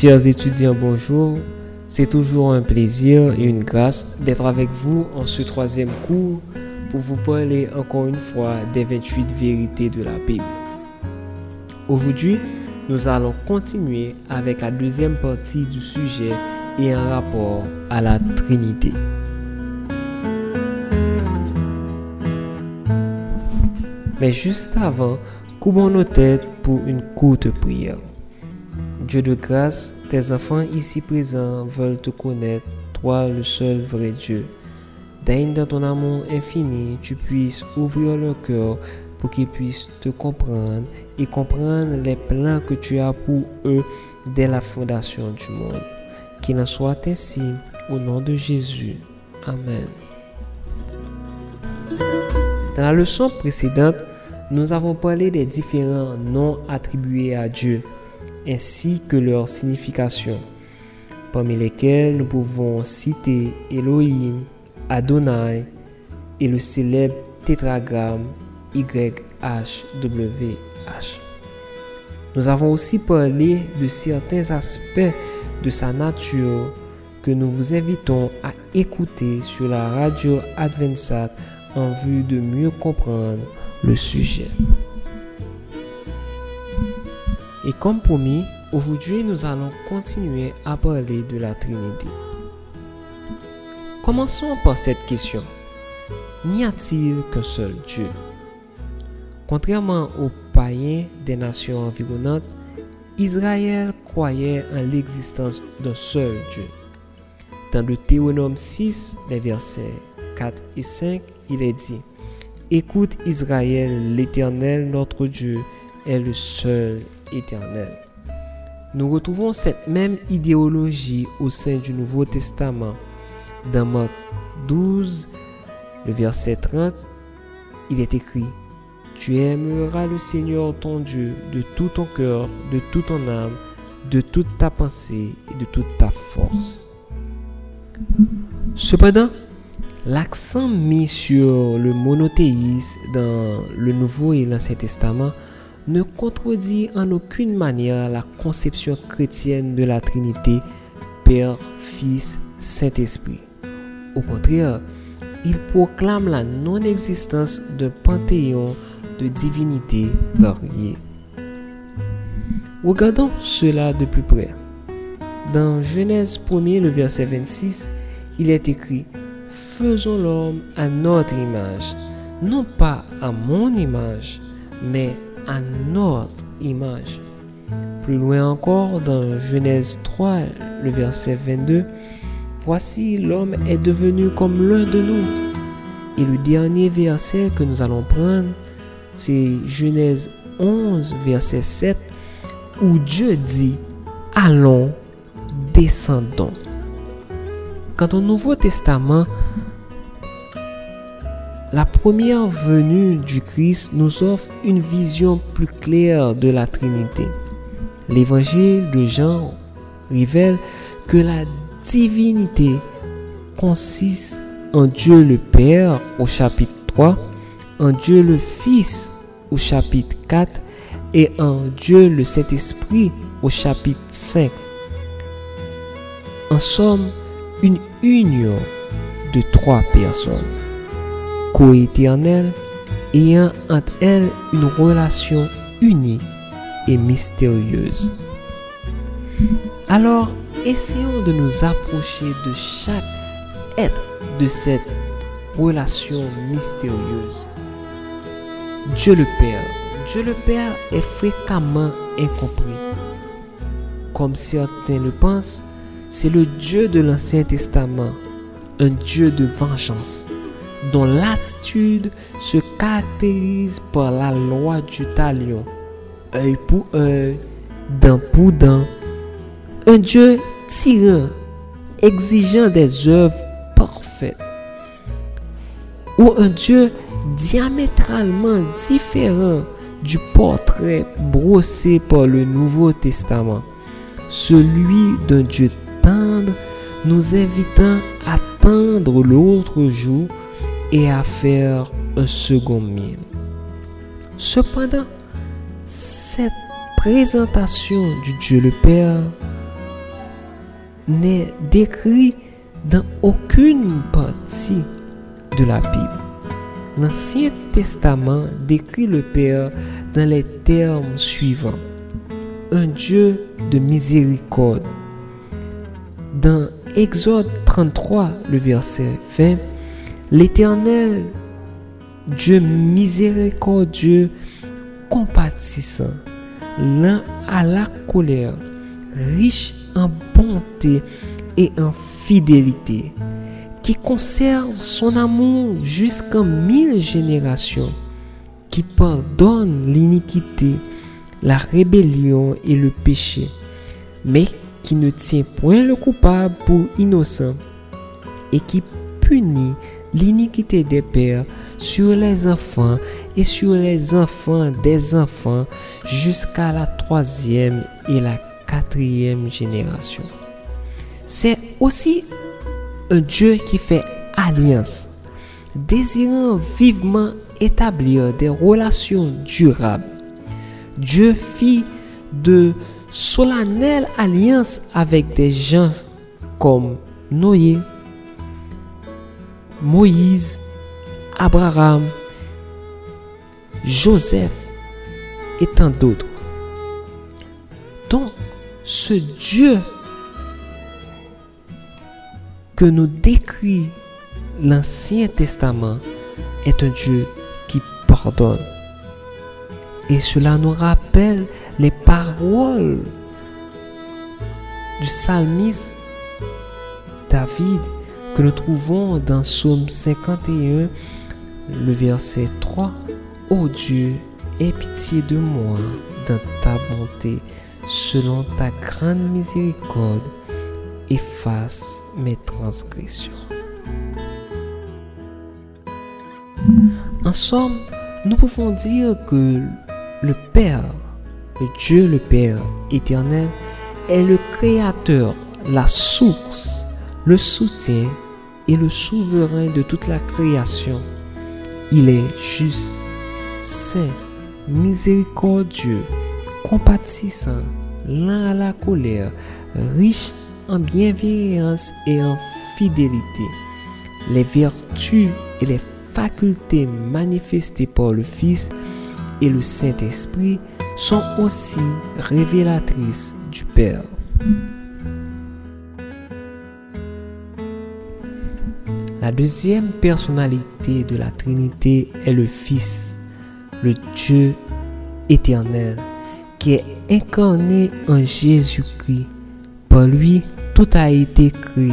Chers étudiants, bonjour. C'est toujours un plaisir et une grâce d'être avec vous en ce troisième cours pour vous parler encore une fois des 28 vérités de la Bible. Aujourd'hui, nous allons continuer avec la deuxième partie du sujet et un rapport à la Trinité. Mais juste avant, couvrons nos têtes pour une courte prière. Dieu de grâce, tes enfants ici présents veulent te connaître, toi le seul vrai Dieu. Daigne dans ton amour infini, tu puisses ouvrir leur cœur pour qu'ils puissent te comprendre et comprendre les plans que tu as pour eux dès la fondation du monde. Qu'il en soit ainsi au nom de Jésus. Amen. Dans la leçon précédente, nous avons parlé des différents noms attribués à Dieu ainsi que leur signification, parmi lesquels nous pouvons citer Elohim, Adonai et le célèbre tétragramme YHWH. Nous avons aussi parlé de certains aspects de sa nature que nous vous invitons à écouter sur la radio Advensat en vue de mieux comprendre le sujet. Et comme promis, aujourd'hui nous allons continuer à parler de la Trinité. Commençons par cette question. N'y a-t-il qu'un seul Dieu? Contrairement aux païens des nations environnantes, Israël croyait en l'existence d'un seul Dieu. Dans le Théonome 6, les versets 4 et 5, il est dit Écoute Israël, l'Éternel notre Dieu est le seul éternel. Nous retrouvons cette même idéologie au sein du Nouveau Testament. Dans Marc 12, le verset 30, il est écrit Tu aimeras le Seigneur ton Dieu de tout ton cœur, de toute ton âme, de toute ta pensée et de toute ta force. Cependant, l'accent mis sur le monothéisme dans le Nouveau et l'Ancien Testament ne contredit en aucune manière la conception chrétienne de la Trinité, Père, Fils, Saint-Esprit. Au contraire, il proclame la non-existence d'un panthéon de divinités variées. Regardons cela de plus près. Dans Genèse 1 le verset 26, il est écrit Faisons l'homme à notre image, non pas à mon image, mais à notre image. Plus loin encore, dans Genèse 3, le verset 22, Voici l'homme est devenu comme l'un de nous. Et le dernier verset que nous allons prendre, c'est Genèse 11, verset 7, où Dieu dit, Allons, descendons. Quand au Nouveau Testament, la première venue du Christ nous offre une vision plus claire de la Trinité. L'évangile de Jean révèle que la divinité consiste en Dieu le Père au chapitre 3, en Dieu le Fils au chapitre 4 et en Dieu le Saint-Esprit au chapitre 5. En somme, une union de trois personnes coéternelle, ayant entre elles une relation unique et mystérieuse. Alors, essayons de nous approcher de chaque être de cette relation mystérieuse. Dieu le Père. Dieu le Père est fréquemment incompris. Comme certains le pensent, c'est le Dieu de l'Ancien Testament, un Dieu de vengeance dont l'attitude se caractérise par la loi du talion, œil pour œil, dent pour dent. Un Dieu tyran, exigeant des œuvres parfaites. Ou un Dieu diamétralement différent du portrait brossé par le Nouveau Testament, celui d'un Dieu tendre nous invitant à tendre l'autre jour et à faire un second mille. Cependant, cette présentation du Dieu le Père n'est décrit dans aucune partie de la Bible. L'Ancien Testament décrit le Père dans les termes suivants. Un Dieu de miséricorde. Dans Exode 33, le verset 20, l'Éternel, Dieu miséricordieux, compatissant, lent à la colère, riche en bonté et en fidélité, qui conserve son amour jusqu'en mille générations, qui pardonne l'iniquité, la rébellion et le péché, mais qui ne tient point le coupable pour innocent, et qui punit l'iniquité des pères sur les enfants et sur les enfants des enfants jusqu'à la troisième et la quatrième génération. C'est aussi un Dieu qui fait alliance, désirant vivement établir des relations durables. Dieu fit de solennelles alliances avec des gens comme Noé, Moïse, Abraham, Joseph et tant d'autres. Donc, ce Dieu que nous décrit l'Ancien Testament est un Dieu qui pardonne. Et cela nous rappelle les paroles du psalmiste David que nous trouvons dans Psaume 51, le verset 3. Ô Dieu, aie pitié de moi dans ta bonté, selon ta grande miséricorde, efface mes transgressions. En somme, nous pouvons dire que le Père, le Dieu le Père éternel, est le Créateur, la source, le soutien et le souverain de toute la création. Il est juste, saint, miséricordieux, compatissant, lent à la colère, riche en bienveillance et en fidélité. Les vertus et les facultés manifestées par le Fils et le Saint-Esprit sont aussi révélatrices du Père. La deuxième personnalité de la Trinité est le Fils, le Dieu éternel, qui est incarné en Jésus-Christ. Par lui, tout a été créé.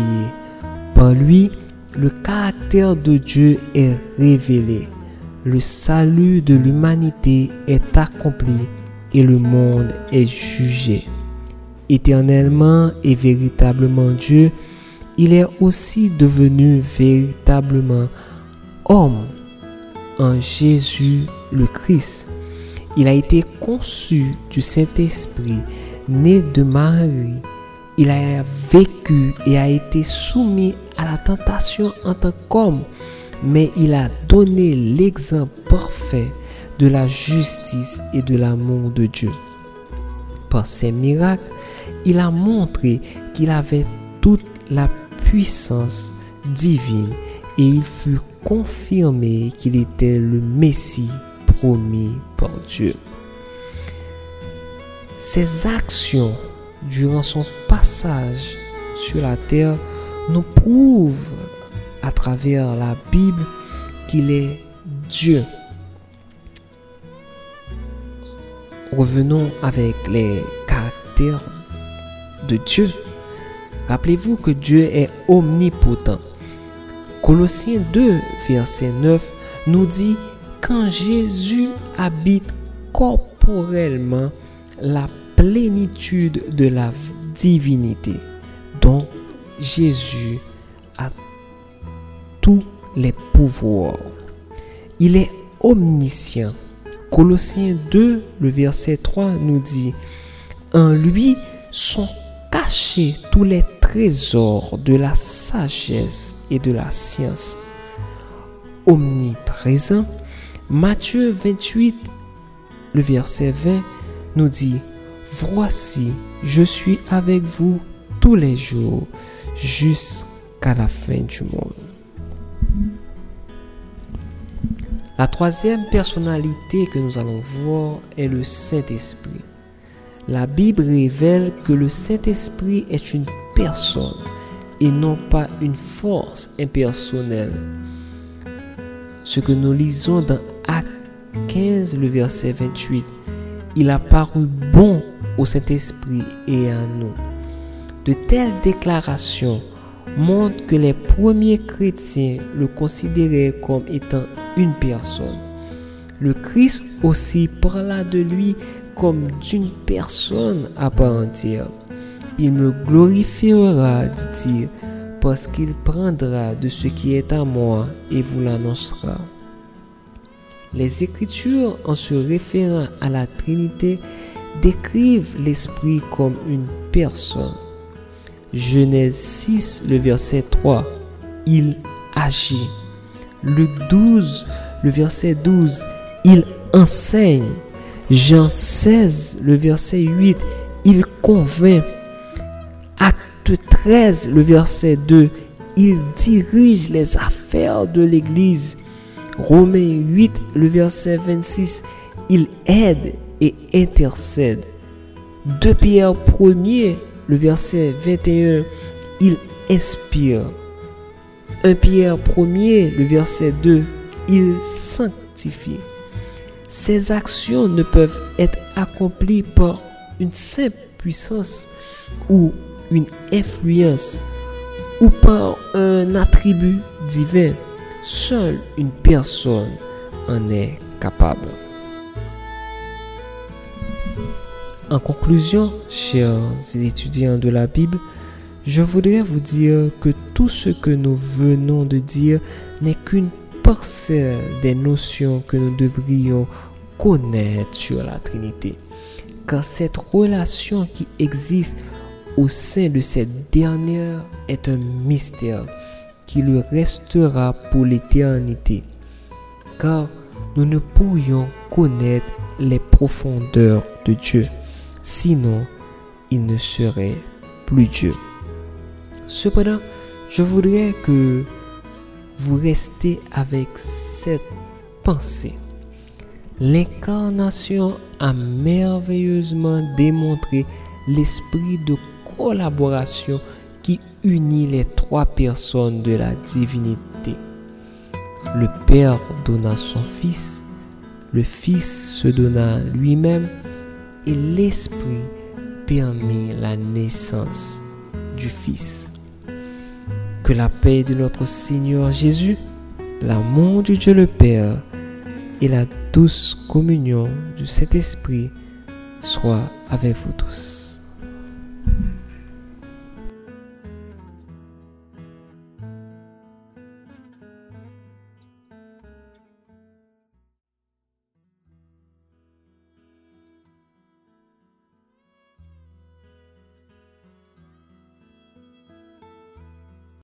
Par lui, le caractère de Dieu est révélé. Le salut de l'humanité est accompli et le monde est jugé. Éternellement et véritablement Dieu, il est aussi devenu véritablement homme en Jésus le Christ. Il a été conçu du Saint-Esprit, né de Marie. Il a vécu et a été soumis à la tentation en tant qu'homme, mais il a donné l'exemple parfait de la justice et de l'amour de Dieu. Par ses miracles, il a montré qu'il avait toute la divine et il fut confirmé qu'il était le Messie promis par Dieu. Ses actions durant son passage sur la terre nous prouvent à travers la Bible qu'il est Dieu. Revenons avec les caractères de Dieu. Rappelez-vous que Dieu est omnipotent. Colossiens 2, verset 9 nous dit, quand Jésus habite corporellement la plénitude de la divinité. Donc Jésus a tous les pouvoirs. Il est omniscient. Colossiens 2, le verset 3 nous dit, en lui sont cachés tous les trésors de la sagesse et de la science. Omniprésent, Matthieu 28, le verset 20 nous dit, Voici, je suis avec vous tous les jours jusqu'à la fin du monde. La troisième personnalité que nous allons voir est le Saint-Esprit. La Bible révèle que le Saint-Esprit est une personne et non pas une force impersonnelle. Ce que nous lisons dans Acte 15, le verset 28, il a paru bon au Saint-Esprit et à nous. De telles déclarations montrent que les premiers chrétiens le considéraient comme étant une personne. Le Christ aussi parla de lui comme d'une personne à part entière. Il me glorifiera, dit-il, parce qu'il prendra de ce qui est à moi et vous l'annoncera. Les Écritures, en se référant à la Trinité, décrivent l'Esprit comme une personne. Genèse 6, le verset 3, il agit. Luc 12, le verset 12, il enseigne. Jean 16, le verset 8, il convainc. Acte 13, le verset 2, il dirige les affaires de l'Église. Romains 8, le verset 26, il aide et intercède. 2 Pierre 1 le verset 21, il inspire. 1 Pierre 1 le verset 2, il sanctifie. Ces actions ne peuvent être accomplies par une simple puissance ou une influence ou par un attribut divin. Seule une personne en est capable. En conclusion, chers étudiants de la Bible, je voudrais vous dire que tout ce que nous venons de dire n'est qu'une parcelle des notions que nous devrions connaître sur la Trinité. Car cette relation qui existe au sein de cette dernière est un mystère qui le restera pour l'éternité. Car nous ne pourrions connaître les profondeurs de Dieu. Sinon, il ne serait plus Dieu. Cependant, je voudrais que vous restez avec cette pensée. L'incarnation a merveilleusement démontré l'esprit de collaboration qui unit les trois personnes de la divinité. Le Père donna son Fils, le Fils se donna lui-même et l'Esprit permet la naissance du Fils. Que la paix de notre Seigneur Jésus, l'amour de Dieu le Père et la douce communion du Saint-Esprit soient avec vous tous.